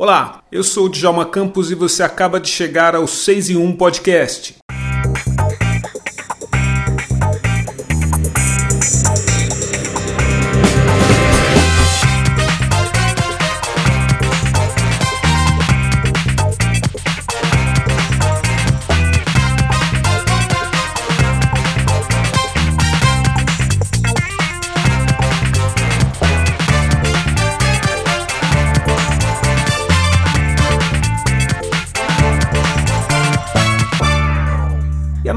Olá, eu sou o Djalma Campos e você acaba de chegar ao 6 em 1 Podcast.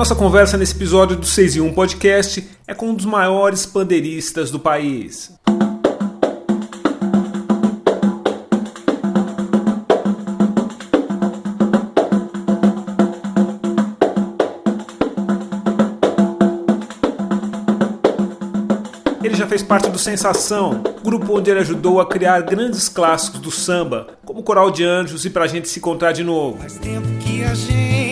Nossa conversa nesse episódio do 6 em 1 Podcast é com um dos maiores pandeiristas do país. Ele já fez parte do Sensação, grupo onde ele ajudou a criar grandes clássicos do samba, como Coral de Anjos e Pra Gente Se Encontrar de Novo. Faz tempo que a gente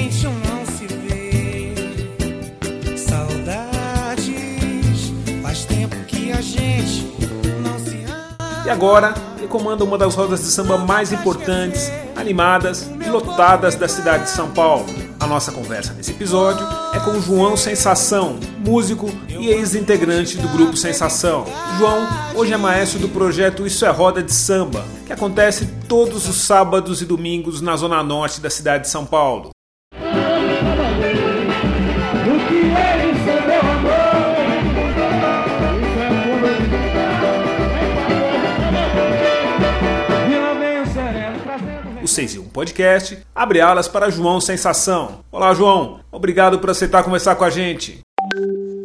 E agora, ele comanda uma das rodas de samba mais importantes, animadas e lotadas da cidade de São Paulo. A nossa conversa nesse episódio é com João Sensação, músico e ex-integrante do grupo Sensação. João hoje é maestro do projeto Isso é Roda de Samba, que acontece todos os sábados e domingos na zona norte da cidade de São Paulo. 6 em 1 Podcast abre alas para João Sensação. Olá, João. Obrigado por aceitar conversar com a gente.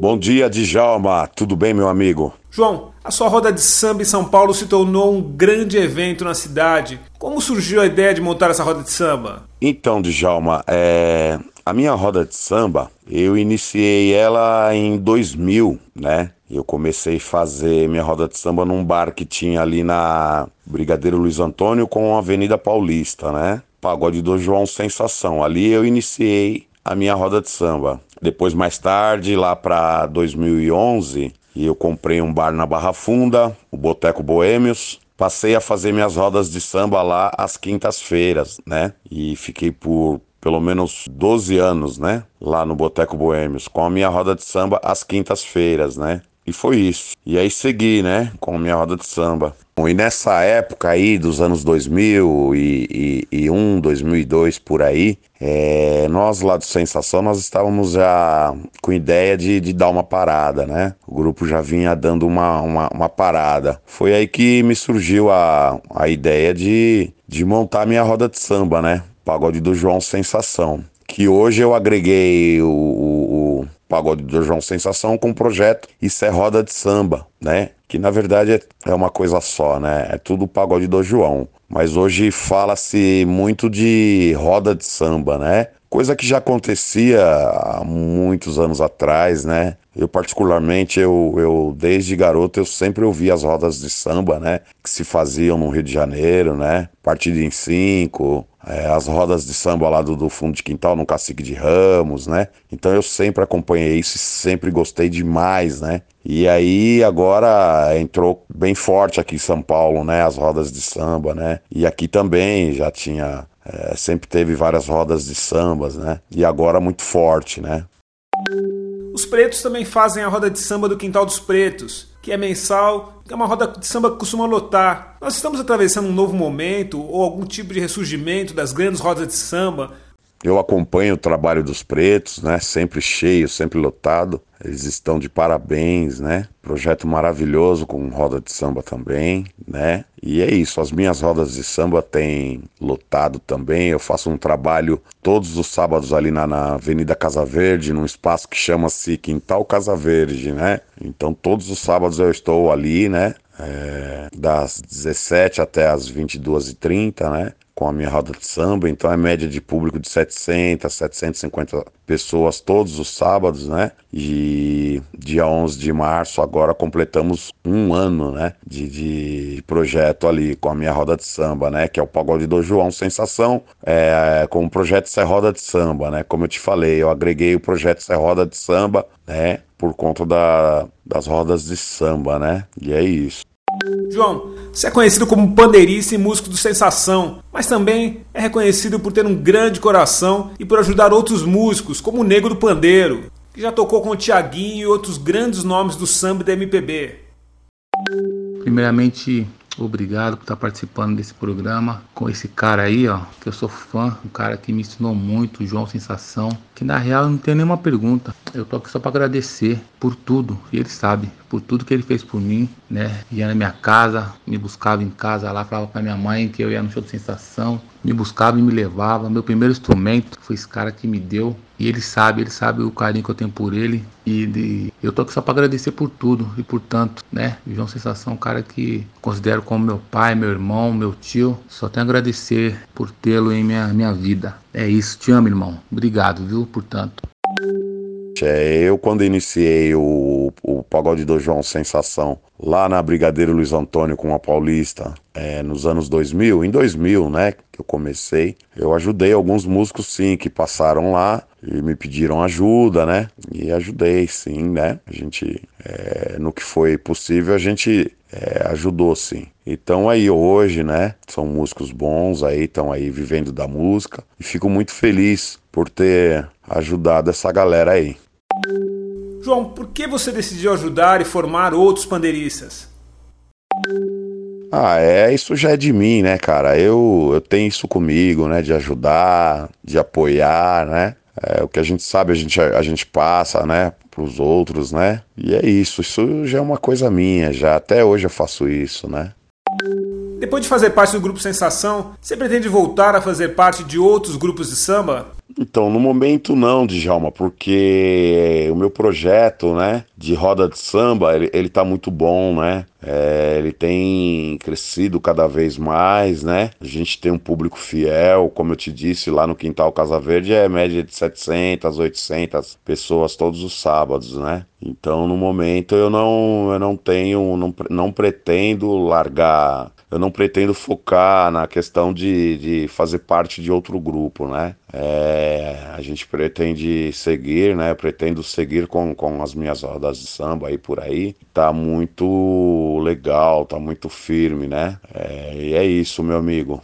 Bom dia, Djalma. Tudo bem, meu amigo? João, a sua roda de samba em São Paulo se tornou um grande evento na cidade. Como surgiu a ideia de montar essa roda de samba? Então, Djalma, é... a minha roda de samba, eu iniciei ela em 2000, né? Eu comecei a fazer minha roda de samba num bar que tinha ali na Brigadeiro Luiz Antônio com a Avenida Paulista, né? Pagode do João Sensação. Ali eu iniciei a minha roda de samba. Depois, mais tarde, lá para 2011, eu comprei um bar na Barra Funda, o Boteco Boêmios. Passei a fazer minhas rodas de samba lá às quintas-feiras, né? E fiquei por pelo menos 12 anos, né? Lá no Boteco Boêmios, com a minha roda de samba às quintas-feiras, né? E foi isso. E aí segui, né? Com a minha roda de samba. E nessa época aí, dos anos 2001, 2002, por aí, é, nós lá do Sensação, nós estávamos já com ideia de, de dar uma parada, né? O grupo já vinha dando uma, uma, uma parada. Foi aí que me surgiu a, a ideia de, de montar minha roda de samba, né? Pagode do João Sensação. Que hoje eu agreguei o, o, o Pagode do João Sensação com o projeto Isso é Roda de Samba, né? Que na verdade é, é uma coisa só, né? É tudo Pagode do João. Mas hoje fala-se muito de roda de samba, né? Coisa que já acontecia há muitos anos atrás, né? Eu particularmente, eu, eu desde garoto, eu sempre ouvi as rodas de samba, né? Que se faziam no Rio de Janeiro, né? Partido em cinco, é, as rodas de samba lá do, do fundo de quintal no Cacique de Ramos, né? Então eu sempre acompanhei isso e sempre gostei demais, né? E aí agora entrou bem forte aqui em São Paulo, né? As rodas de samba, né? E aqui também já tinha, é, sempre teve várias rodas de sambas, né? E agora muito forte, né? Os pretos também fazem a roda de samba do Quintal dos Pretos, que é mensal, que é uma roda de samba que costuma lotar. Nós estamos atravessando um novo momento ou algum tipo de ressurgimento das grandes rodas de samba. Eu acompanho o trabalho dos pretos, né? Sempre cheio, sempre lotado. Eles estão de parabéns, né? Projeto maravilhoso com roda de samba também, né? E é isso, as minhas rodas de samba têm lotado também. Eu faço um trabalho todos os sábados ali na, na Avenida Casa Verde, num espaço que chama-se Quintal Casa Verde, né? Então todos os sábados eu estou ali, né? É, das 17 até as 22h30, né? Com a minha roda de samba, então é média de público de 700, 750 pessoas todos os sábados, né? E dia 11 de março agora completamos um ano, né? De, de projeto ali com a minha roda de samba, né? Que é o Pagode do João Sensação, é, com o projeto Ser Roda de Samba, né? Como eu te falei, eu agreguei o projeto Ser Roda de Samba, né? Por conta da, das rodas de samba, né? E é isso. João, você é conhecido como pandeirista e músico do Sensação, mas também é reconhecido por ter um grande coração e por ajudar outros músicos, como o Nego do Pandeiro, que já tocou com o Tiaguinho e outros grandes nomes do samba e da MPB. Primeiramente, Obrigado por estar participando desse programa com esse cara aí, ó, que eu sou fã, um cara que me ensinou muito, João Sensação, que na real não tem nenhuma pergunta. Eu tô aqui só para agradecer por tudo, e ele sabe, por tudo que ele fez por mim, né? Ia na minha casa, me buscava em casa lá, falava pra minha mãe que eu ia no show de Sensação, me buscava e me levava. Meu primeiro instrumento foi esse cara que me deu. E ele sabe, ele sabe o carinho que eu tenho por ele. E de, eu tô aqui só para agradecer por tudo e por tanto, né? O João Sensação é um cara que considero como meu pai, meu irmão, meu tio. Só tenho a agradecer por tê-lo em minha, minha vida. É isso, te amo, irmão. Obrigado, viu, por tanto. É, eu quando iniciei o, o Pagode do João Sensação lá na Brigadeiro Luiz Antônio com a Paulista é, nos anos 2000, em 2000, né, que eu comecei, eu ajudei alguns músicos sim que passaram lá e me pediram ajuda, né, e ajudei sim, né, a gente, é, no que foi possível, a gente é, ajudou sim. Então aí hoje, né, são músicos bons aí, estão aí vivendo da música e fico muito feliz por ter ajudado essa galera aí. João, por que você decidiu ajudar e formar outros pandeiristas? Ah, é, isso já é de mim, né, cara? Eu, eu tenho isso comigo, né, de ajudar, de apoiar, né? É, o que a gente sabe, a gente, a gente passa, né, pros outros, né? E é isso, isso já é uma coisa minha, já até hoje eu faço isso, né? Depois de fazer parte do grupo Sensação, você pretende voltar a fazer parte de outros grupos de samba? Então, no momento não, Djalma, porque o meu projeto, né, de roda de samba, ele, ele tá muito bom, né? É, ele tem crescido cada vez mais, né? A gente tem um público fiel, como eu te disse, lá no Quintal Casa Verde é média de 700, 800 pessoas todos os sábados, né? Então, no momento eu não, eu não tenho, não, não pretendo largar eu não pretendo focar na questão de, de fazer parte de outro grupo, né? É, a gente pretende seguir, né? Eu pretendo seguir com, com as minhas rodas de samba aí por aí. Tá muito legal, tá muito firme, né? É, e é isso, meu amigo.